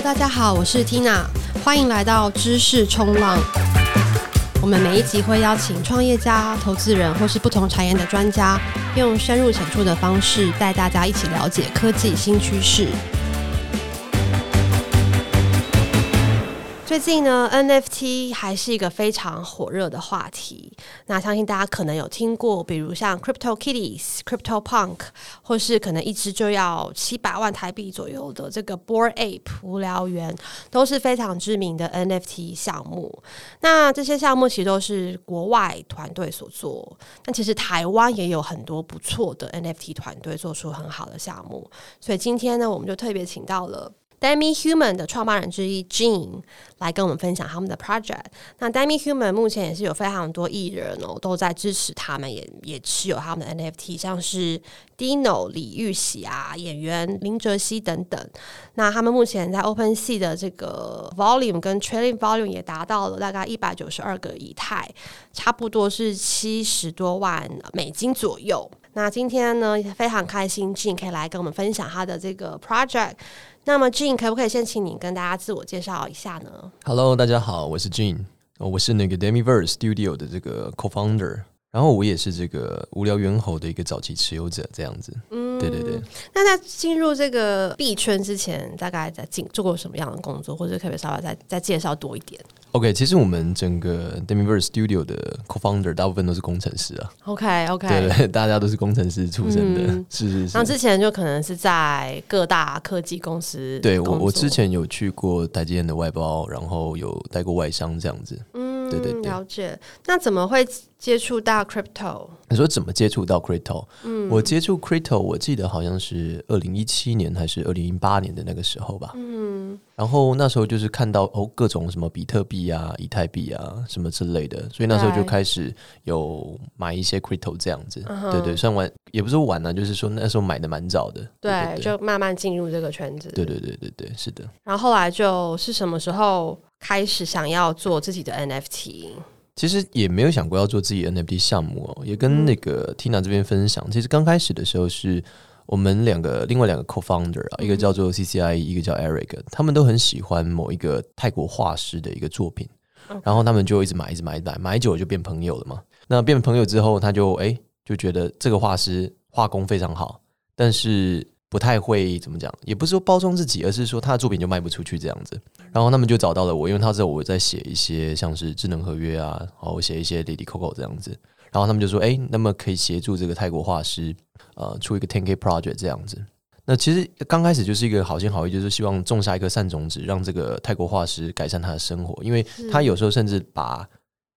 大家好，我是 Tina，欢迎来到知识冲浪。我们每一集会邀请创业家、投资人或是不同产业的专家，用深入浅出的方式带大家一起了解科技新趋势。最近呢，NFT 还是一个非常火热的话题。那相信大家可能有听过，比如像 Crypto Kitties、Crypto Punk，或是可能一只就要七百万台币左右的这个 Bored Ape 无聊猿，都是非常知名的 NFT 项目。那这些项目其实都是国外团队所做。那其实台湾也有很多不错的 NFT 团队做出很好的项目。所以今天呢，我们就特别请到了。Demihuman 的创办人之一 Jean 来跟我们分享他们的 project。那 Demihuman 目前也是有非常多艺人哦，都在支持他们，也也持有他们的 NFT，像是 Dino 李玉玺啊，演员林哲熹等等。那他们目前在 OpenSea 的这个 volume 跟 trading volume 也达到了大概一百九十二个以太，差不多是七十多万美金左右。那今天呢，非常开心 Jean 可以来跟我们分享他的这个 project。那么，Gene 可不可以先请你跟大家自我介绍一下呢？Hello，大家好，我是 Gene，我是那个 Demiverse Studio 的这个 Co-founder，然后我也是这个无聊猿猴的一个早期持有者，这样子。嗯，对对对。那在进入这个币圈之前，大概在进做过什么样的工作，或者可不可以稍微再再介绍多一点？OK，其实我们整个 Demiverse Studio 的 Co-founder 大部分都是工程师啊。OK，OK，okay, okay 对对，大家都是工程师出身的，嗯、是是是。那之前就可能是在各大科技公司。对我，我之前有去过台积电的外包，然后有带过外商这样子。嗯，对对对，了解。那怎么会接触到 Crypto？你说怎么接触到 Crypto？嗯，我接触 Crypto，我记得好像是二零一七年还是二零一八年的那个时候吧。嗯。然后那时候就是看到哦，各种什么比特币啊、以太币啊什么之类的，所以那时候就开始有买一些 crypto 这样子。Uh-huh. 对对，算晚也不是晚呢，就是说那时候买的蛮早的。对，对对对，就慢慢进入这个圈子。对对对对对，是的。然后后来就是什么时候开始想要做自己的 NFT？其实也没有想过要做自己的 NFT 项目哦，也跟那个 Tina 这边分享。嗯、其实刚开始的时候是。我们两个另外两个 co-founder 啊，一个叫做 CCIE，一个叫 Eric，他们都很喜欢某一个泰国画师的一个作品然后他们就一直买，一直买，买买久了就变朋友了嘛。那变朋友之后，他就哎就觉得这个画师画工非常好，但是不太会怎么讲，也不是说包装自己，而是说他的作品就卖不出去这样子。然后他们就找到了我，因为他知道我在写一些像是智能合约啊，然后写一些 Lily Coco 这样子。然后他们就说：“哎，那么可以协助这个泰国画师，呃，出一个 10K project 这样子。那其实刚开始就是一个好心好意，就是希望种下一颗善种子，让这个泰国画师改善他的生活，因为他有时候甚至把。”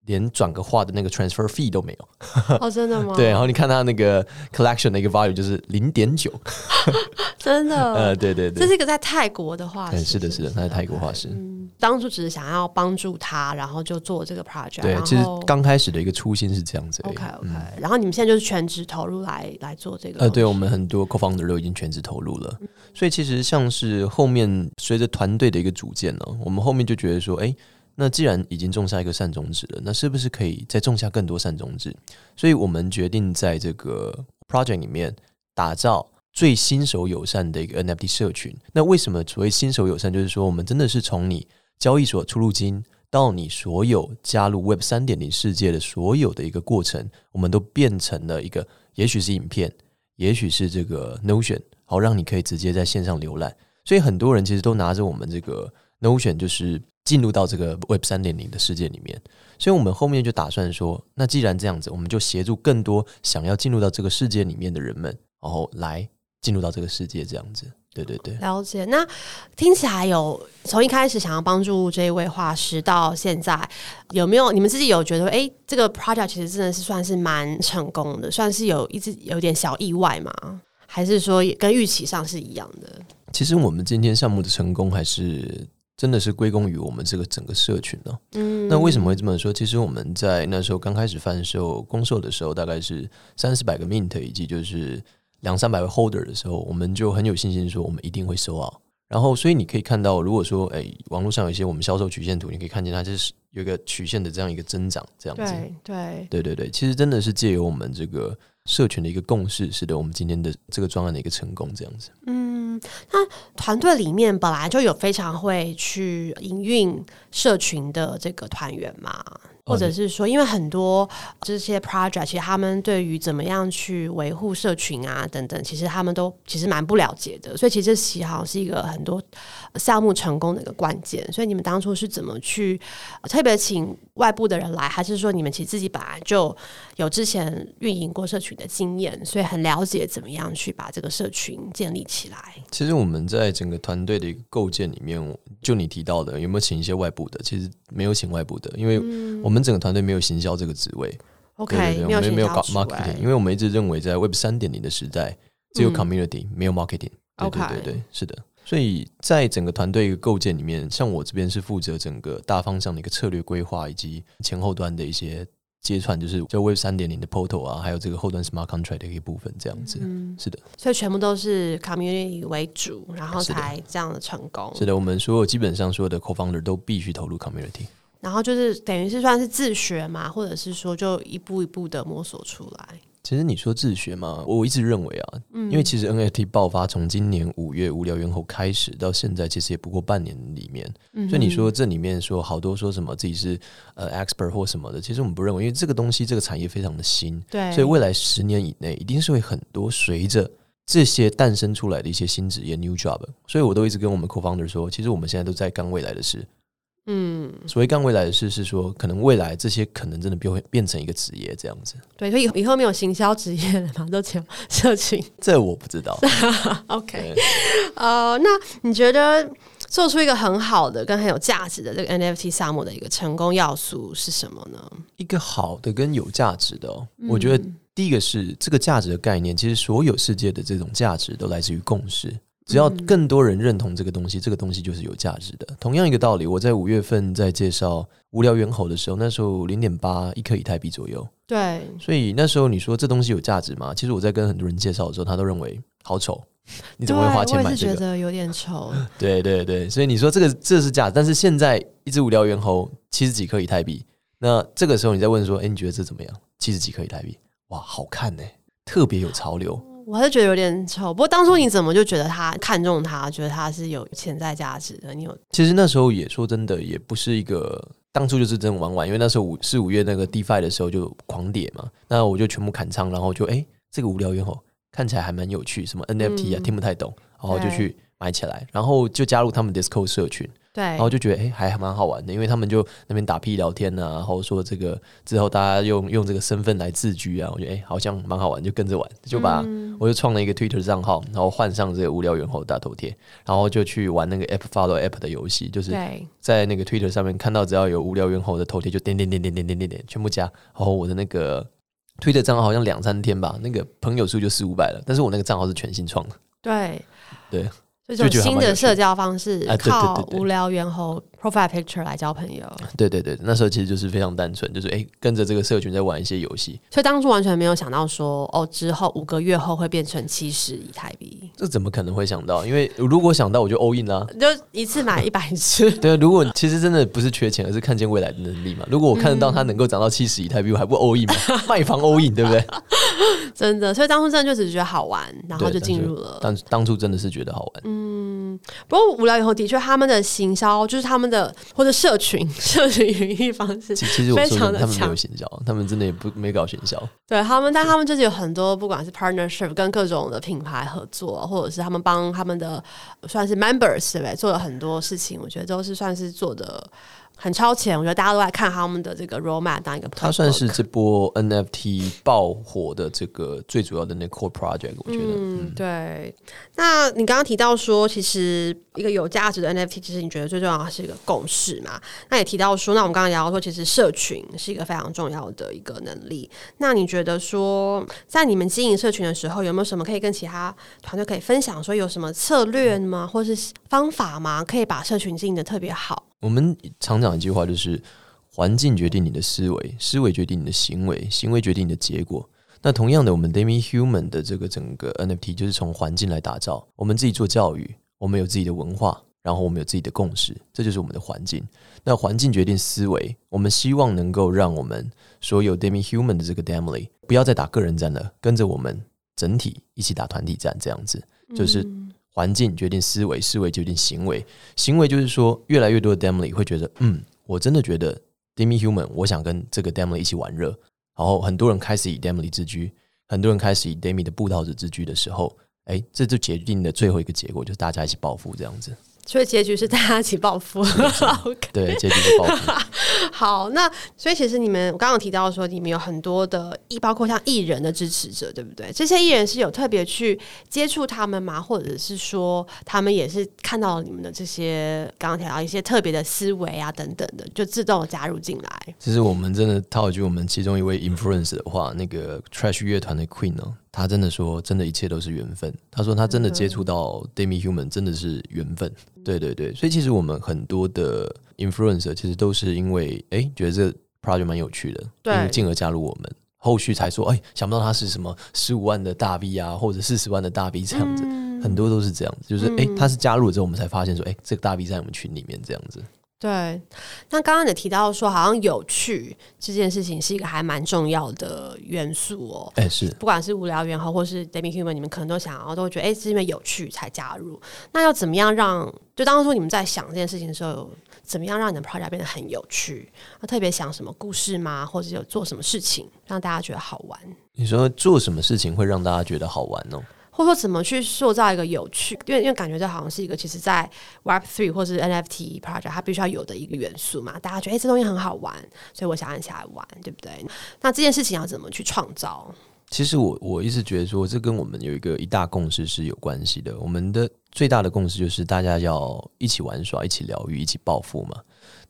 连转个画的那个 transfer fee 都没有哦，真的吗？对，然后你看他那个 collection 的一个 value 就是零点九，真的？呃，对对对，这是一个在泰国的画师，是的，是的，他是泰国画师。嗯，当初只是想要帮助他，然后就做这个 project。对，其实刚开始的一个初心是这样子。OK OK，然后你们现在就是全职投入来来做这个。呃，对，我们很多 co-founder 都已经全职投入了，所以其实像是后面随着团队的一个组建呢，我们后面就觉得说，哎。那既然已经种下一个善种子了，那是不是可以再种下更多善种子？所以我们决定在这个 project 里面打造最新手友善的一个 NFT 社群。那为什么所谓新手友善？就是说，我们真的是从你交易所出入金到你所有加入 Web 三点零世界的所有的一个过程，我们都变成了一个，也许是影片，也许是这个 Notion，好让你可以直接在线上浏览。所以很多人其实都拿着我们这个 Notion，就是。进入到这个 Web 三点零的世界里面，所以我们后面就打算说，那既然这样子，我们就协助更多想要进入到这个世界里面的人们，然后来进入到这个世界，这样子。对对对，了解。那听起来有从一开始想要帮助这一位画师，到现在有没有你们自己有觉得，哎，这个 project 其实真的是算是蛮成功的，算是有一直有点小意外吗？还是说跟预期上是一样的？其实我们今天项目的成功还是。真的是归功于我们这个整个社群呢、哦。嗯，那为什么会这么说？其实我们在那时候刚开始贩售公售的时候，大概是三四百个 mint 以及就是两三百位 holder 的时候，我们就很有信心说我们一定会收好。然后，所以你可以看到，如果说哎，网络上有一些我们销售曲线图，你可以看见它就是有一个曲线的这样一个增长，这样子。对对对对对，其实真的是借由我们这个社群的一个共识，使得我们今天的这个专案的一个成功，这样子。嗯。那团队里面本来就有非常会去营运社群的这个团员嘛？或者是说，因为很多这些 project，其实他们对于怎么样去维护社群啊等等，其实他们都其实蛮不了解的。所以其实这其好像是一个很多项目成功的一个关键。所以你们当初是怎么去特别请外部的人来，还是说你们其实自己本来就有之前运营过社群的经验，所以很了解怎么样去把这个社群建立起来？其实我们在整个团队的一个构建里面，就你提到的有没有请一些外部的？其实没有请外部的，因为我们整个团队没有行销这个职位。OK，对对对，我们没有搞 marketing，因为我们一直认为在 Web 三点零的时代，只有 community，嗯，没有 marketing。对对对对，是的。所以在整个团队构建里面，像我这边是负责整个大方向的一个策略规划，以及前后端的一些接串，就是就 Web 三点零的 portal 啊，还有这个后端 smart contract 的一部分，这样子。嗯，是的。所以全部都是 community 为主，然后才这样的成功。是的，是的，我们所有基本上所有的 co-founder 都必须投入 community。然后就是等于是算是自学嘛，或者是说就一步一步的摸索出来。其实你说自学嘛，我一直认为啊，嗯，因为其实 NFT 爆发从今年五月无聊猿猴开始到现在，其实也不过半年里面。嗯，所以你说这里面说好多说什么自己是呃 expert 或什么的，其实我们不认为，因为这个东西这个产业非常的新，对，所以未来十年以内一定是会很多随着这些诞生出来的一些新职业 new job。所以我都一直跟我们 co-founder 说，其实我们现在都在干未来的事。嗯，所谓干未来的事是说，可能未来这些可能真的变会变成一个职业这样子。对，所以以后没有行销职业了嘛，都只有社群。这我不知道。OK，呃，那你觉得做出一个很好的、跟很有价值的这个 NFT 项目的一个成功要素是什么呢？一个好的跟有价值的、哦嗯，我觉得第一个是这个价值的概念，其实所有世界的这种价值都来自于共识。只要更多人认同这个东西，这个东西就是有价值的。同样一个道理，我在五月份在介绍无聊猿猴的时候，那时候零点八一颗以太币左右。对，所以那时候你说这东西有价值吗？其实我在跟很多人介绍的时候，他都认为好丑，你怎么会花钱买这个？我觉得有点丑。对对对，所以你说这个这是价值，但是现在一只无聊猿猴七十几颗以太币，那这个时候你再问说，哎，你觉得这怎么样？七十几颗以太币，哇，好看呢，特别有潮流。我还是觉得有点丑，不过当初你怎么就觉得他看中他，觉得他是有潜在价值的？你有？其实那时候也说真的，也不是一个当初就是真玩玩，因为那时候五四五月那个 DeFi 的时候就狂跌嘛，那我就全部砍仓，然后就哎、欸，这个无聊猿猴看起来还蛮有趣，什么 NFT 啊、嗯、听不太懂，然后就去买起来，然后就加入他们 Discord 社群。对，然后就觉得哎、欸，还蛮好玩的，因为他们就那边打屁聊天啊，然后说这个之后大家用用这个身份来自居啊，我觉得哎、欸，好像蛮好玩，就跟着玩，就把、嗯、我就创了一个 Twitter 账号，然后换上这个无聊猿猴大头贴，然后就去玩那个 App Follow App 的游戏，就是在那个 Twitter 上面看到只要有无聊猿猴的头贴，就点点点点点点点点全部加，然后我的那个 Twitter 账号好像两三天吧，那个朋友数就四五百了，但是我那个账号是全新创的，对。对。这种新的社交方式，靠无聊猿猴 profile picture 来交朋友。对对对，那时候其实就是非常单纯，就是哎，跟着这个社群在玩一些游戏。所以当初完全没有想到说，哦，之后五个月后会变成七十以太币。这怎么可能会想到？因为如果想到，我就 all in 啦，就一次买一百只。对啊，如果其实真的不是缺钱，而是看见未来的能力嘛。如果我看得到它能够涨到七十以太币，我还不 all in 吗？卖房 all in，对不对？真的，所以当初真的就只是觉得好玩，然后就进入了。当当初真的是觉得好玩，嗯。不过无聊以后的确，他们的行销就是他们的或者社群 社群营运方式，其实非常的他们没有行销，他们真的也不没搞行销。对他们，但他们就是有很多，不管是 partnership 跟各种的品牌合作，或者是他们帮他们的算是 members 对不对，做了很多事情，我觉得都是算是做的。很超前，我觉得大家都在看他们的这个 roadmap 当一个。它算是这波 NFT 爆火的这个最主要的那 core project，我觉得。嗯，嗯对。那你刚刚提到说，其实一个有价值的 NFT，其实你觉得最重要的是一个共识嘛？那也提到说，那我们刚刚聊到说，其实社群是一个非常重要的一个能力。那你觉得说，在你们经营社群的时候，有没有什么可以跟其他团队可以分享？说有什么策略吗？或是方法吗？可以把社群经营的特别好？我们常讲一句话，就是环境决定你的思维，思维决定你的行为，行为决定你的结果。那同样的，我们 Demi-Human 的这个整个 NFT 就是从环境来打造。我们自己做教育，我们有自己的文化，然后我们有自己的共识，这就是我们的环境。那环境决定思维，我们希望能够让我们所有 Demi-Human 的这个 Family 不要再打个人战了，跟着我们整体一起打团体战，这样子就是。环境决定思维，思维决定行为，行为就是说，越来越多的 Demily 会觉得，嗯，我真的觉得 Demi Human，我想跟这个 Demily 一起玩热，然后很多人开始以 Demily 自居，很多人开始以 Demi 的布道者自居的时候，哎，这就决定的最后一个结果就是大家一起暴富这样子。所以结局是大家一起暴富，对，结局是暴富。好，那所以其实你们我刚刚提到说，你们有很多的艺，包括像艺人的支持者，对不对？这些艺人是有特别去接触他们吗？或者是说，他们也是看到了你们的这些刚刚提到一些特别的思维啊等等的，就自动加入进来？其实我们真的套一句我们其中一位 influence 的话，那个 Trash 乐团的 Queen 他真的说，真的一切都是缘分。他说他真的接触到 Demi Human 真的是缘分。对对对，所以其实我们很多的 influencer 其实都是因为哎觉得这个 project 蛮有趣的，对，进而加入我们，后续才说哎想不到他是什么十五万的大 V 啊，或者四十万的大 V 这样子，嗯、很多都是这样子，就是哎他是加入了之后，我们才发现说哎这个大 V 在我们群里面这样子。对，那刚刚你提到说，好像有趣这件事情是一个还蛮重要的元素哦。哎，是，不管是无聊猿猴或是 d a m i Human，你们可能都想要，都会觉得，哎，是因为有趣才加入。那要怎么样让？就当初你们在想这件事情的时候，怎么样让你的 project 变得很有趣？那特别想什么故事吗？或者有做什么事情让大家觉得好玩？你说做什么事情会让大家觉得好玩呢？或者说怎么去塑造一个有趣？因为因为感觉这好像是一个其实，在 Web Three 或是 NFT project 它必须要有的一个元素嘛。大家觉得哎、这东西很好玩，所以我想按下来玩，对不对？那这件事情要怎么去创造？其实我我一直觉得说，这跟我们有一个一大共识是有关系的。我们的最大的共识就是大家要一起玩耍，一起疗愈，一起暴富嘛。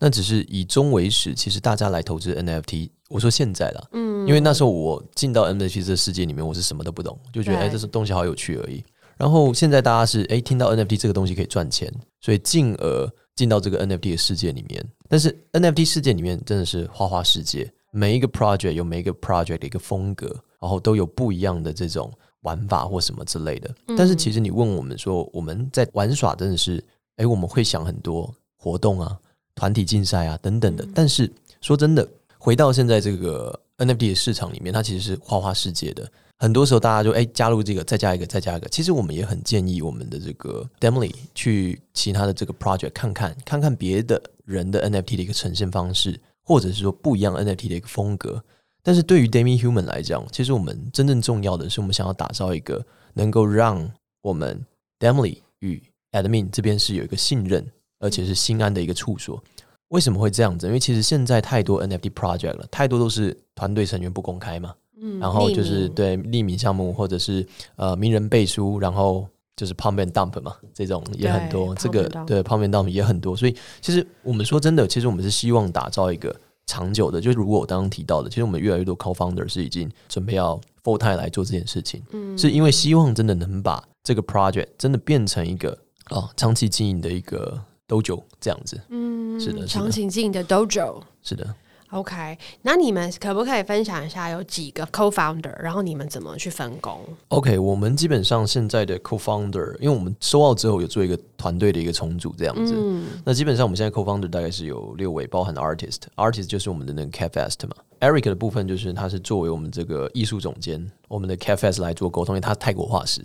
那只是以终为始，其实大家来投资 NFT。我说现在了，嗯，因为那时候我进到 NFT 这个世界里面，我是什么都不懂，就觉得哎，这是东西好有趣而已。然后现在大家是哎，听到 NFT 这个东西可以赚钱，所以进而进到这个 NFT 的世界里面。但是 NFT 世界里面真的是花花世界，每一个 project 有每一个 project 的一个风格，然后都有不一样的这种玩法或什么之类的。但是其实你问我们说，我们在玩耍真的是哎，我们会想很多活动啊、团体竞赛啊等等的。但是说真的。回到现在这个 NFT 的市场里面，它其实是花花世界的。很多时候大家就哎加入这个，再加一个，再加一个。其实我们也很建议我们的这个 Demily 去其他的这个 project 看看，看看别的人的 NFT 的一个呈现方式，或者是说不一样 NFT 的一个风格。但是对于 Demi Human 来讲，其实我们真正重要的是，我们想要打造一个能够让我们 Demily 与 Admin 这边是有一个信任，而且是心安的一个处所。为什么会这样子？因为其实现在太多 NFT project 了，太多都是团队成员不公开嘛，嗯，然后就是对匿名项目或者是呃名人背书，然后就是 pump and dump 嘛，这种也很多。这个对 pump and dump 也很多，所以其实我们说真的，其实我们是希望打造一个长久的。就是如果我刚刚提到的，其实我们越来越多 co-founder 是已经准备要 full time 来做这件事情，嗯，是因为希望真的能把这个 project 真的变成一个啊、哦、长期经营的一个。Dojo 这样子，嗯，是的，长情经营的 Dojo，是的。OK，那你们可不可以分享一下有几个 Co-founder，然后你们怎么去分工？OK，我们基本上现在的 Co-founder，因为我们收澳之后有做一个团队的一个重组，这样子。嗯，那基本上我们现在 Co-founder 大概是有六位，包含 Artist，Artist 就是我们的那个 CapFest 嘛。Eric 的部分就是他是作为我们这个艺术总监，我们的 CapFest 来做沟通，因为他泰国画师。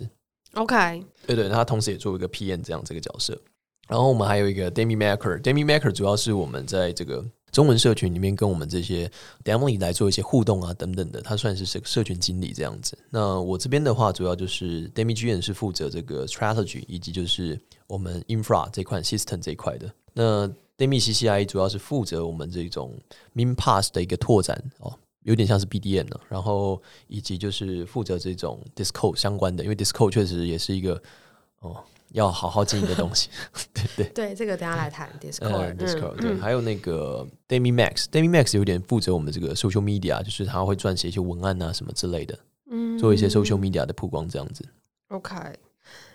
OK，对对，他同时也做一个 PM 这样这个角色。然后我们还有一个 Demi Maker，Demi Maker 主要是我们在这个中文社群里面跟我们这些 Demily 来做一些互动啊等等的，他算是社社群经理这样子。那我这边的话，主要就是 Demi g n 是负责这个 strategy 以及就是我们 infra 这块 system 这一块的。那 Demi CCI 主要是负责我们这种 Meme Pass 的一个拓展哦，有点像是 BDN 呢。然后以及就是负责这种 Discord 相关的，因为 Discord 确实也是一个哦。要好好经营的东西，对对。对，这个等下来谈 Discord，Discord，、嗯、对，嗯、还有那个 Demi Max，Demi Max 有点负责我们这个 social media，就是他会撰写一些文案啊什么之类的，嗯，做一些 social media 的曝光这样子。OK，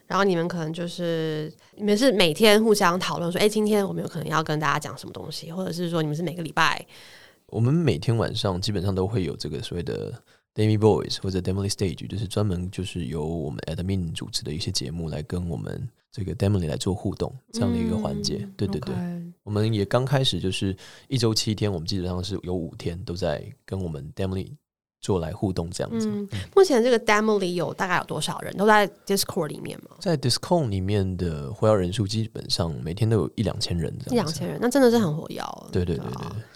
然后你们可能就是你们是每天互相讨论说，哎，今天我们有可能要跟大家讲什么东西，或者是说你们是每个礼拜，我们每天晚上基本上都会有这个所谓的。Demi Voice 或者 Demily Stage 就是专门就是由我们 Admin 主持的一些节目来跟我们这个 Demily 来做互动这样的一个环节。嗯、对对对.我们也刚开始就是一周七天，我们基本上是有五天都在跟我们 Demily 做来互动这样子。嗯，目前这个 demo 里有大概有多少人都在 Discord 里面吗？在 Discord 里面的活跃人数基本上每天都有一两千人这样，一两千人，那真的是很活跃。对对对。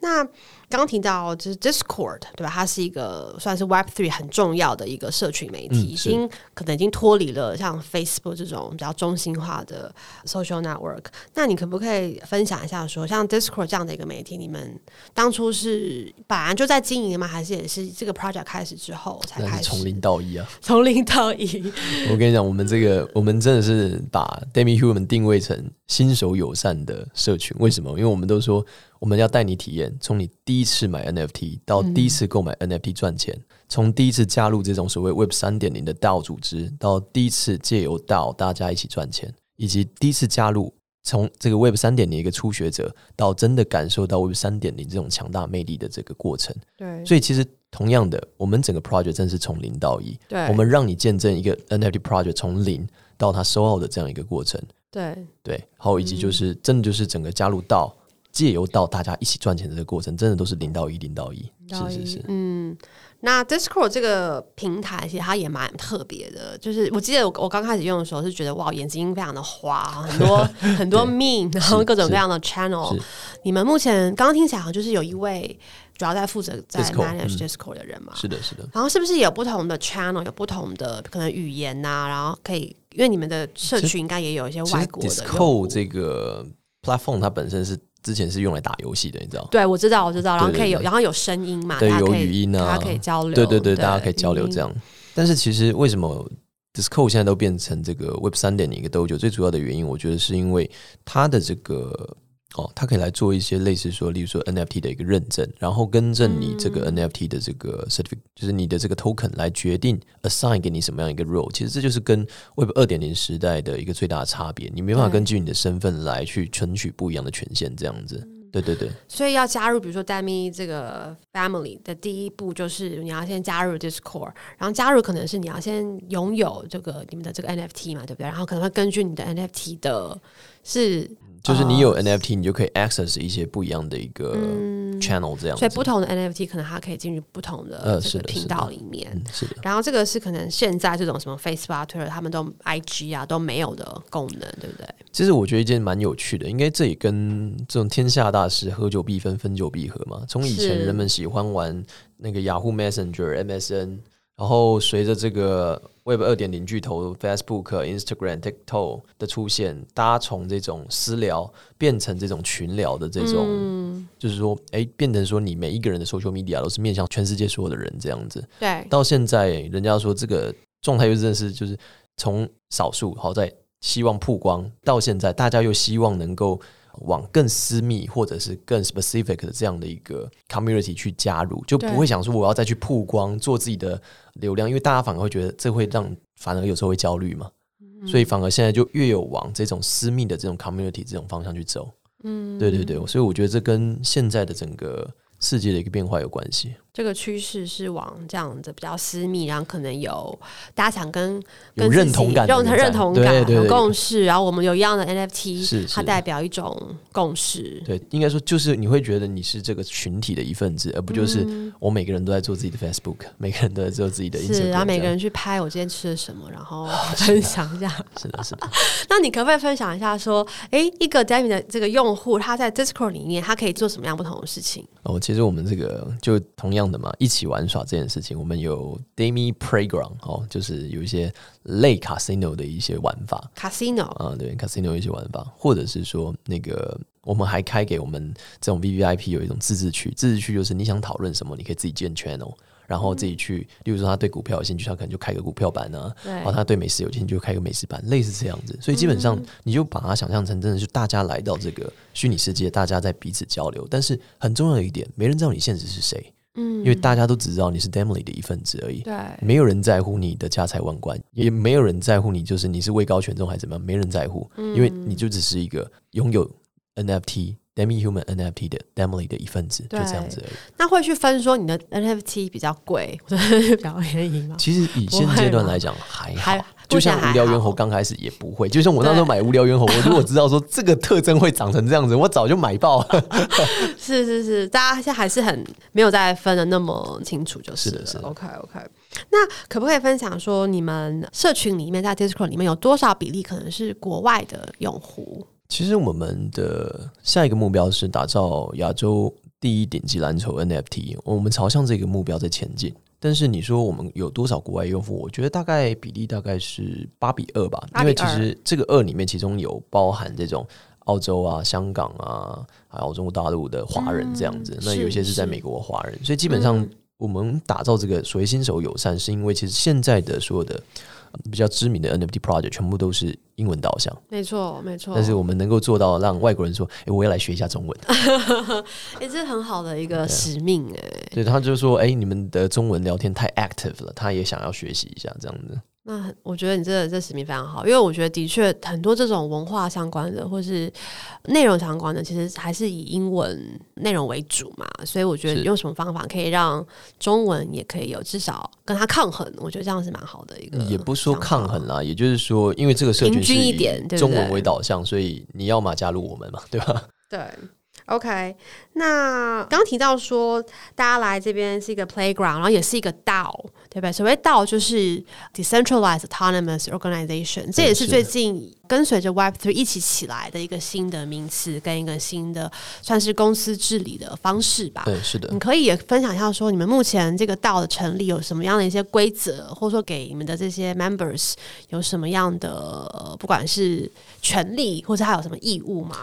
那刚刚提到就是 Discord 对吧？它是一个算是 Web Three 很重要的一个社群媒体，嗯、已经可能已经脱离了像 Facebook 这种比较中心化的 social network。那你可不可以分享一下说，说像 Discord 这样的一个媒体，你们当初是本来就在经营吗？还是也是这个 project 开始之后才开始？从零到一啊，从零到一。我跟你讲，我们这个我们真的是把 Demihuman 定位成新手友善的社群。为什么？因为我们都说。我们要带你体验，从你第一次买 NFT 到第一次购买 NFT 赚钱，从、嗯、第一次加入这种所谓 Web 三点零的 DAO 组织，到第一次借由 DAO 大家一起赚钱，以及第一次加入从这个 Web 三点零一个初学者到真的感受到 Web 三点零这种强大魅力的这个过程。对，所以其实同样的，我们整个 project 真是从零到一。对，我们让你见证一个 NFT project 从零到它收奥的这样一个过程。对对，还有以及就是、嗯、真的就是整个加入到。借由到大家一起赚钱的这个过程，真的都是零到一，零到一，是是是。嗯，那 Discord 这个平台其实它也蛮特别的，就是我记得我我刚开始用的时候是觉得哇，眼睛非常的花，很多 很多 mean，然后各种各样的 channel。你们目前刚刚听起来好像就是有一位主要在负责在 manage Discord 的人嘛？是的，是的。然后是不是有不同的 channel，有不同的可能语言呐、啊？然后可以，因为你们的社群应该也有一些外国的 Discord 这个 platform，它本身是。之前是用来打游戏的，你知道？对，我知道，我知道。然后可以有，然后有声音嘛？对，有语音啊，大家可以交流。对对对，对，大家可以交流这样。但是其实为什么 Discord 现在都变成这个 Web 三点零一个 Dojo？最主要的原因，我觉得是因为它的这个。哦，它可以来做一些类似说，例如说 NFT 的一个认证，然后更正你这个 NFT 的这个 certificate，就是你的这个 token 来决定 assign 给你什么样一个 role。其实这就是跟 Web 二点零时代的一个最大的差别，你没办法根据你的身份来去存取不一样的权限，这样子。对对对。所以要加入，比如说 Demi 这个 family 的第一步就是你要先加入 Discord，然后加入可能是你要先拥有这个你们的这个 NFT 嘛，对不对？然后可能会根据你的 NFT 的是。就是你有 NFT，你就可以 access 一些不一样的一个 channel 这样子。所以不同的 NFT 可能它可以进入不同的这个频道里面。呃，是的，是的。然后这个是可能现在这种什么 Facebook、Twitter 他们都 IG 啊都没有的功能，对不对？其实我觉得一件蛮有趣的，应该这也跟这种天下大事，合久必分，分久必合嘛。从以前人们喜欢玩那个 Yahoo Messenger、MSN。然后随着这个 Web 二点零巨头 Facebook、Instagram、TikTok 的出现，大家从这种私聊变成这种群聊的这种，嗯、就是说，哎，变成说你每一个人的 social media 都是面向全世界所有的人这样子。对，到现在人家说这个状态又真的是就是从少数好在希望曝光，到现在大家又希望能够。往更私密或者是更 specific 的这样的一个 community 去加入，就不会想说我要再去曝光做自己的流量，因为大家反而会觉得这会让反而有时候会焦虑嘛，所以反而现在就越有往这种私密的这种 community 这种方向去走。嗯，对对对，所以我觉得这跟现在的整个世界的一个变化有关系。这个趋势是往这样子比较私密，然后可能有大家想跟跟认同感、认认同感、有共识，然后我们有一样的 NFT，是它代表一种共识。对，应该说就是你会觉得你是这个群体的一份子，而不就是我每个人都在做自己的 Facebook，、嗯、每个人都在做自己的是，然后每个人去拍我今天吃了什么，然后 分享一下。是的，是的。那你可不可以分享一下，说，哎，一个 d a m i 的这个用户，他在 Discord 里面，他可以做什么样不同的事情？哦，其实我们这个就同样的嘛，一起玩耍这件事情，我们有 Demi Playground 哦，就是有一些类 Casino 的一些玩法，Casino 啊，对 Casino 一些玩法，或者是说那个我们还开给我们这种 VVIP 有一种自治区，自治区就是你想讨论什么，你可以自己建 Channel。然后自己去，例如说他对股票有兴趣，他可能就开个股票版呢、啊；然后他对美食有兴趣，就开个美食版，类似这样子。所以基本上你就把它想象成，真的是大家来到这个虚拟世界，大家在彼此交流。但是很重要的一点，没人知道你现实是谁，嗯，因为大家都只知道你是 Demi 的一份子而已。对，没有人在乎你的家财万贯，也没有人在乎你就是你是位高权重还是怎么样，没人在乎，因为你就只是一个拥有 NFT。Demihuman NFT 的 Demi 的一份子，就这样子而已。那会去分说你的 NFT 比较贵，或者比较便宜吗？其实以现阶段来讲还好，就像无聊猿猴刚开始也不会，就像我那时候买无聊猿猴，我如果知道说这个特征会长成这样子，我早就买爆了。是是是，大家现在还是很没有再分的那么清楚，就是了。是的，是的。OK OK，那可不可以分享说你们社群里面在 Discord 里面有多少比例可能是国外的用户？其实我们的下一个目标是打造亚洲第一顶级蓝筹 NFT，我们朝向这个目标在前进。但是你说我们有多少国外用户？我觉得大概比例大概是八比二吧，因为其实这个二里面其中有包含这种澳洲啊、香港啊，还有中国大陆的华人这样子。嗯、那有些是在美国华人，所以基本上我们打造这个所谓新手友善，是因为其实现在的所有的。比较知名的 NFT project 全部都是英文导向，没错没错。但是我们能够做到让外国人说：“哎、欸，我要来学一下中文。” 哎，这是很好的一个使命哎、欸。对，他就说：“哎、欸，你们的中文聊天太 active 了，他也想要学习一下这样子。”那我觉得你这个这使命非常好，因为我觉得的确很多这种文化相关的或是内容相关的，其实还是以英文内容为主嘛。所以我觉得用什么方法可以让中文也可以有至少跟它抗衡，我觉得这样是蛮好的一个。也不说抗衡啦，也就是说，因为这个社群是以中文为导向，所以你要嘛加入我们嘛，对吧？对。OK，那刚刚提到说，大家来这边是一个 playground，然后也是一个 DAO，对不对？所谓 DAO 就是 decentralized autonomous organization，这也是最近跟随着 Web3 一起起来的一个新的名词，跟一个新的算是公司治理的方式吧。对，是的。你可以也分享一下说，你们目前这个 DAO 的成立有什么样的一些规则，或者说给你们的这些 members 有什么样的不管是权利，或者还有什么义务吗？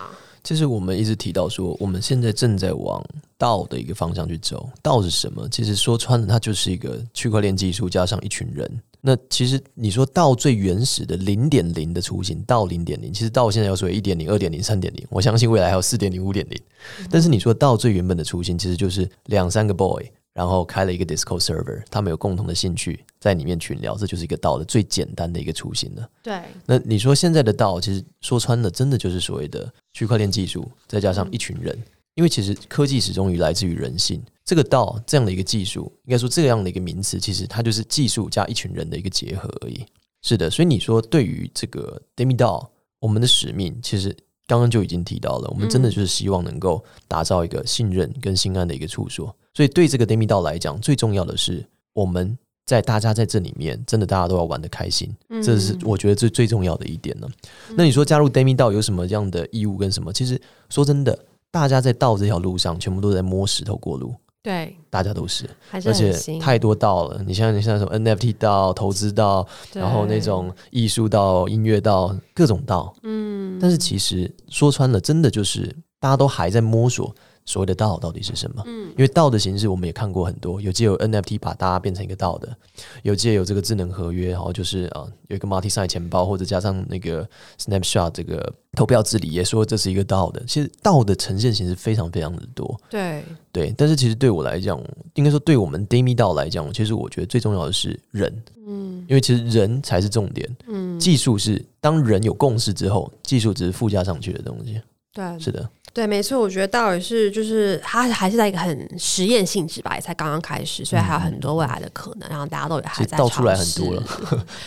其实我们一直提到说，我们现在正在往 DAO 的一个方向去走。DAO 是什么？其实说穿了，它就是一个区块链技术加上一群人。那其实你说到最原始的零点零的雏形，到零点零，其实到现在有所谓一点零、二点零、三点零，我相信未来还有四点零、五点零。但是你说到最原本的雏形，其实就是两三个 boy。然后开了一个 Discord server，他们有共同的兴趣，在里面群聊，这就是一个 DAO 的最简单的一个雏形了。对，那你说现在的 DAO，其实说穿了，真的就是所谓的区块链技术，再加上一群人，嗯、因为其实科技始终于来自于人性。这个 DAO 这样的一个技术，应该说这样的一个名词，其实它就是技术加一群人的一个结合而已。是的，所以你说对于这个 DemiDAO，我们的使命其实刚刚就已经提到了，我们真的就是希望能够打造一个信任跟心安的一个处所。所以，对这个 DemiDAO 来讲，最重要的是我们在大家在这里面，真的大家都要玩得开心，这是我觉得最最重要的一点呢。那你说加入 DemiDAO 有什么样的义务跟什么？其实说真的，大家在 DAO 这条路上，全部都在摸石头过路。对，大家都是，而且太多 DAO 了。你像你像什么 NFT DAO、投资 DAO，然后那种艺术 DAO、音乐 DAO，各种 DAO。嗯，但是其实说穿了，真的就是大家都还在摸索。所谓的 DAO 到底是什么？嗯，因为 DAO 的形式我们也看过很多，有借有 NFT 把大家变成一个 DAO 的，有借有这个智能合约，然后就是啊有一个 multi sign 钱包，或者加上那个 snapshot 这个投票治理，也说这是一个 DAO 的。其实 DAO 的呈现形式非常非常的多。对对，但是其实对我来讲，应该说对我们 DemiDAO 来讲，其实我觉得最重要的是人。嗯，因为其实人才是重点。嗯，技术是当人有共识之后，技术只是附加上去的东西。对，是的。对，没错，我觉得到底是，就是它还是在一个很实验性质吧，也才刚刚开始，所以还有很多未来的可能，然后大家都也还在倒出来很多了，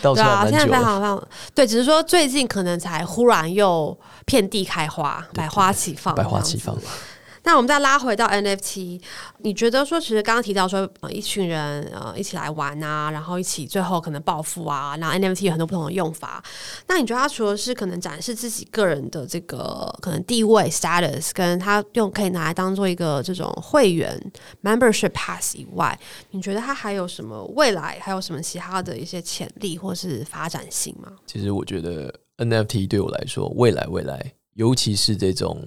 倒出来对啊，现在非常非常对，只是说最近可能才忽然又遍地开花，百花齐放，百花齐放。那我们再拉回到 NFT，你觉得说，其实刚刚提到说，呃，一群人呃一起来玩啊，然后一起最后可能暴富啊，然后 NFT 有很多不同的用法。那你觉得它除了是可能展示自己个人的这个可能地位 status，跟它用可以拿来当做一个这种会员 membership pass 以外，你觉得它还有什么未来还有什么其他的一些潜力或是发展性吗？其实我觉得 NFT 对我来说，未来未来，尤其是这种。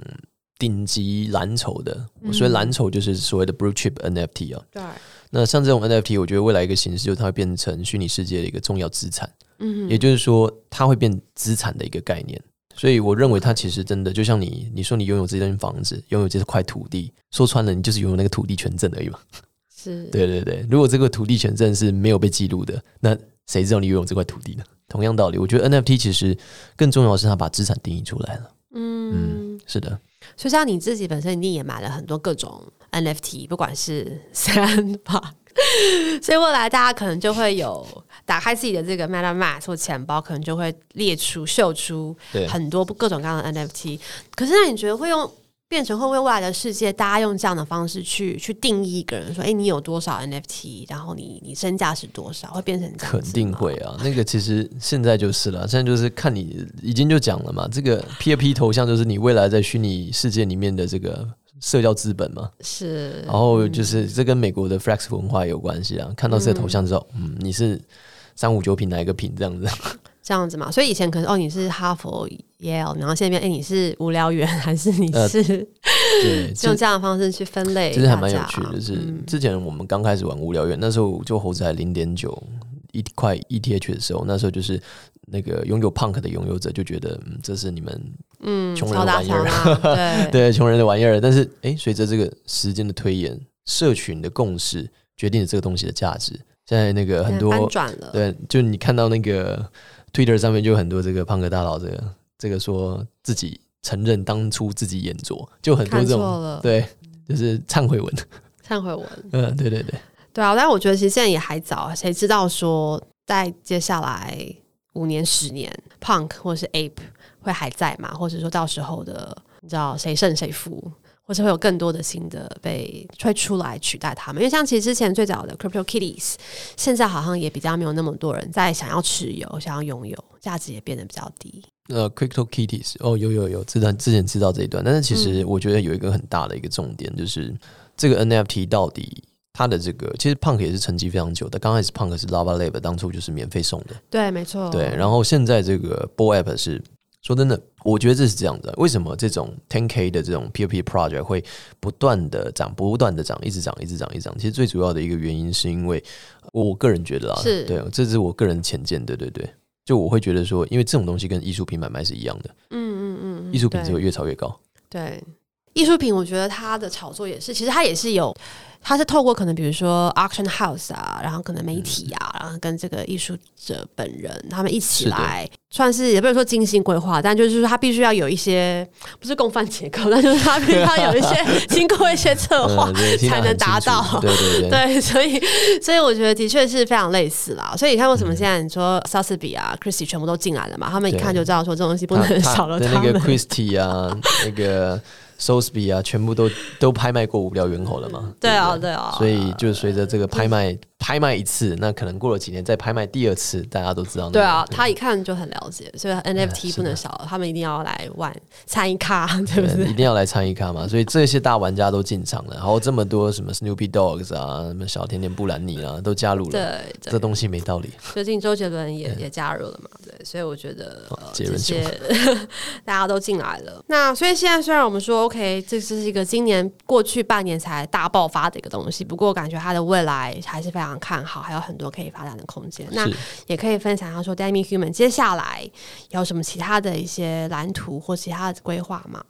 顶级蓝筹的，所以蓝筹就是所谓的 blue chip NFT 啊。对，那像这种 NFT，我觉得未来一个形式就是它会变成虚拟世界的一个重要资产。嗯，也就是说，它会变资产的一个概念。所以我认为它其实真的就像你，你说你拥有这间房子，拥有这块土地，说穿了，你就是拥有那个土地权证而已嘛。是，对对对。如果这个土地权证是没有被记录的，那谁知道你拥有这块土地呢？同样道理，我觉得 NFT 其实更重要的是它把资产定义出来了。嗯，嗯，是的。所以像你自己本身一定也买了很多各种 NFT，不管是 Sandbox 所以未来大家可能就会有打开自己的这个 MetaMask 或钱包，可能就会列出、秀出很多各种各样的 NFT。可是那你觉得会用？变成会为未来的世界，大家用这样的方式去去定义一个人，说：“哎、欸，你有多少 NFT？然后你你身价是多少？”会变成这样？肯定会啊！那个其实现在就是了，现在就是看你已经就讲了嘛。这个 P A P 头像就是你未来在虚拟世界里面的这个社交资本嘛。是。然后就是这跟美国的 Flex 文化有关系啊。看到这个头像之后，嗯，嗯，你是三五九品哪一个品这样子？这样子嘛，所以以前可能哦，你是哈佛、Yale，然后现在变哎，你是无聊猿还是你是、呃？对，用这样的方式去分类，其实还蛮有趣的。就是、嗯、之前我们刚开始玩无聊猿，那时候就猴子还零点九一块 ETH 的时候，那时候就是那个拥有 Punk 的拥有者就觉得，嗯，这是你们嗯穷人的玩意儿，对，穷人的玩意儿。但是哎，随着这个时间的推演，社群的共识决定了这个东西的价值。现在那个很多，对，就你看到那个。Twitter 上面就有很多这个胖哥大佬，这个这个说自己承认当初自己眼拙，就很多这种对，就是忏悔文，忏悔文，嗯，对对对，对啊，但我觉得其实现在也还早，谁知道说在接下来五年、十年，Punk 或是 Ape 会还在吗？或者说到时候的，你知道谁胜谁负？或是会有更多的新的被推出来取代他们，因为像其实之前最早的 Crypto Kitties，现在好像也比较没有那么多人在想要持有、想要拥有，价值也变得比较低。呃，Crypto Kitties，哦，有有有，知道之前知道这一段，但是其实我觉得有一个很大的一个重点，就是这个 NFT 到底它的这个，其实 Punk 也是沉寂非常久的。刚开始 Punk 是 Lava Lab，当初就是免费送的，对，没错，对。然后现在这个 Bored Ape 是。说真的，我觉得这是这样的。为什么这种 ten k 的这种 p p project 会不断的涨，不断的涨，一直涨，一直涨，一直涨？其实最主要的一个原因是因为我个人觉得啊，是对，这是我个人浅见，对对对。就我会觉得说，因为这种东西跟艺术品买卖是一样的，嗯嗯嗯，艺术品只会越炒越高。对，艺术品，我觉得它的炒作也是，其实它也是有。它是透过可能比如说 auction house 啊，然后可能媒体啊，然后跟这个艺术者本人他们一起来，算是也不能说精心规划，但就是说他必须要有一些不是共犯结构，那就是他必须要有一些经过一些策划 才能达到。对对对，对，所以所以我觉得的确是非常类似啦。所以你看为什么现在你说 Sotheby 啊、Christie 全部都进来了嘛？他们一看就知道说这东西不能少了他们。那个 Christie 啊，那个。Sotheby 啊，全部都都拍卖过无聊猿猴了嘛？对啊，对啊。所以就随着这个拍卖。拍卖一次，那可能过了几年再拍卖第二次，大家都知道、那个。对啊，他一看就很了解，所以 NFT 不能少，他们一定要来玩参一咖，对不对？一定要来参一咖嘛，所以这些大玩家都进场了，然后这么多什么 Snoopy Dogs 啊，什么小甜甜布兰妮啊，都加入了。对，这东西没道理。最近周杰伦也也加入了嘛？对，所以我觉得这些 大家都进来了。那所以现在虽然我们说 OK，这是一个今年过去半年才大爆发的一个东西，不过感觉它的未来还是非常。看好，还有很多可以发展的空间。那也可以分享一下说 d a m i Human 接下来有什么其他的一些蓝图或其他的规划吗？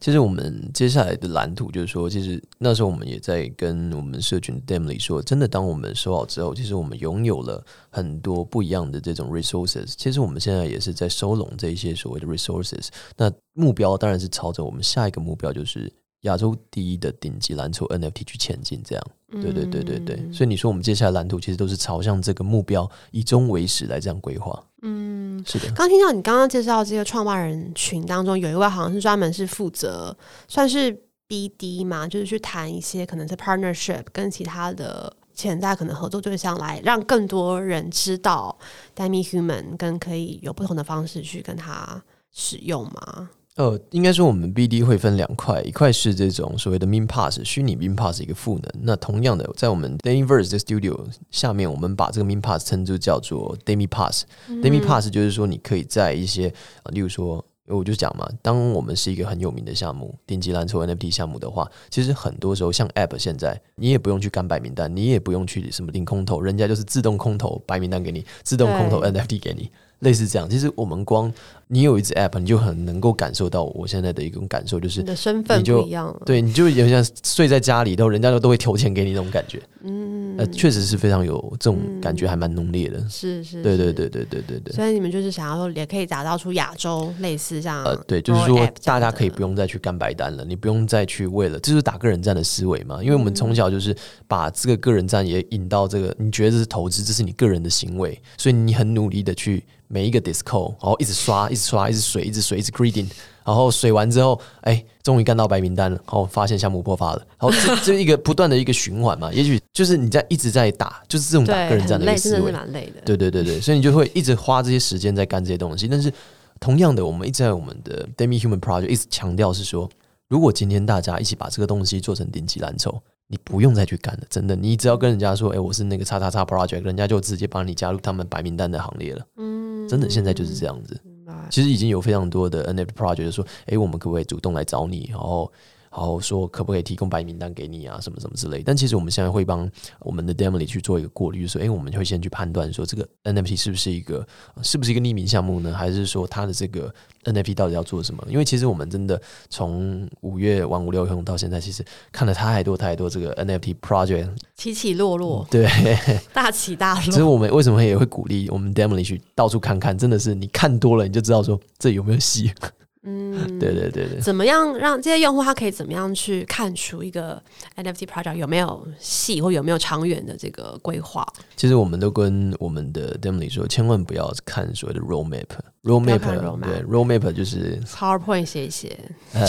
其实我们接下来的蓝图就是说，其实那时候我们也在跟我们社群 d a m 里说，真的，当我们收好之后，其实我们拥有了很多不一样的这种 resources。其实我们现在也是在收拢这一些所谓的 resources。那目标当然是朝着我们下一个目标，就是。亚洲第一的顶级蓝筹 NFT 去前进，这样，对对对对对，嗯、所以你说我们接下来蓝图其实都是朝向这个目标，以终为始来这样规划。嗯，是的。刚听到你刚刚介绍这个创办人群当中，有一位好像是专门是负责算是 BD 嘛，就是去谈一些可能是 partnership 跟其他的潜在可能合作对象，来让更多人知道 Demihuman 跟可以有不同的方式去跟他使用嘛。呃，应该说我们 BD 会分两块，一块是这种所谓的 Meme Pass 虚拟 Meme Pass 一个赋能。那同样的，在我们 d a m i Verse 的 Studio 下面，我们把这个 Meme Pass 称作叫做 d a m i Pass。嗯、d a m i Pass 就是说，你可以在一些啊，例如说，我就讲嘛，当我们是一个很有名的项目，顶级蓝筹 NFT 项目的话，其实很多时候像 App 现在，你也不用去干白名单，你也不用去什么领空投，人家就是自动空投白名单给你，自动空投 NFT 给你。类似这样。其实我们光你有一只 App，你就很能够感受到我现在的一种感受，就是你的身份不一样。对，你就有点像睡在家里头，人家都都会投钱给你那种感觉。嗯，呃，确实是非常有这种感觉，还蛮浓烈的。嗯、是是，对对对对对对对。所以你们就是想要说，也可以打造出亚洲类似这样呃，对，就是说大家可以不用再去干白单了，你不用再去为了，就是打个人战的思维嘛。因为我们从小就是把这个个人战也引到这个，你觉得这是投资，这是你个人的行为，所以你很努力的去。每一个 disco，然后一直刷，一直刷，一直水，一直水，一直 greeting，然后水完之后，哎，终于干到白名单了，然后发现项目破发了，然后这 这一个不断的一个循环嘛，也许就是你在一直在打，就是这种打个人战的一个思维，真的是蛮累的。对对对对，所以你就会一直花这些时间在干这些东西。但是同样的，我们一直在我们的 Demi Human Project 一直强调是说，如果今天大家一起把这个东西做成顶级蓝筹。你不用再去干了，真的，你只要跟人家说，哎、欸，我是那个叉叉叉 project，人家就直接帮你加入他们白名单的行列了。嗯，真的，现在就是这样子。其实已经有非常多的 NFT project 就说，哎、我们可不可以主动来找你，然后。然后说可不可以提供白名单给你啊，什么什么之类。但其实我们现在会帮我们的 d e m o l y 去做一个过滤，就是说，哎，我们会先去判断说这个 NFT 是不是一个是不是一个匿名项目呢？还是说它的这个 NFT 到底要做什么？因为其实我们真的从五月玩五六用到现在，其实看了太多太多这个 NFT project 起起落落，对，大起大落。其实我们为什么也会鼓励我们 d e m o l y 去到处看看？真的是你看多了，你就知道说这有没有戏。嗯，对 对对对，怎么样让这些用户他可以怎么样去看出一个 NFT project 有没有戏或有没有长远的这个规划？其实我们都跟我们的 Demily 说，千万不要看所谓的 roadmap，roadmap road 对 roadmap 就是 PowerPoint 写一写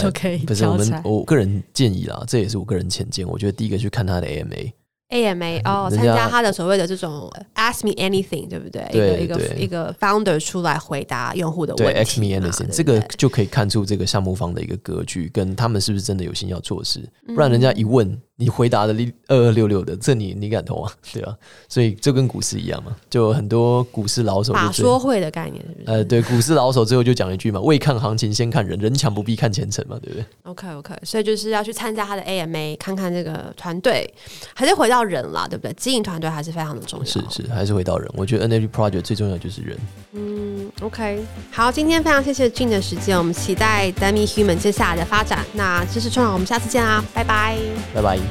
就可以。不是我们我个人建议啦，这也是我个人浅见。我觉得第一个去看他的 AMA。AMA 哦，参加他的所谓的这种 Ask Me Anything，对不对？对，一个一个一个 Founder 出来回答用户的问题。对，Ask Me Anything，这个就可以看出这个项目方的一个格局，跟他们是不是真的有心要做事。不然人家一问。你回答的二二六六的，这你你敢投啊？对啊，所以就跟股市一样嘛，就很多股市老手法说会的概念是不是？呃，对，股市老手最后就讲一句嘛，未看行情先看人，人强不必看前程嘛，对不对？OK OK，所以就是要去参加他的 AMA，看看这个团队，还是回到人啦，对不对？经营团队还是非常的重要。是是，还是回到人。我觉得 NFT Project 最重要就是人。嗯，OK，好，今天非常谢谢 Gene 的时间，我们期待 Demi Human 接下来的发展。那知识创造，我们下次见啦，拜拜，拜拜。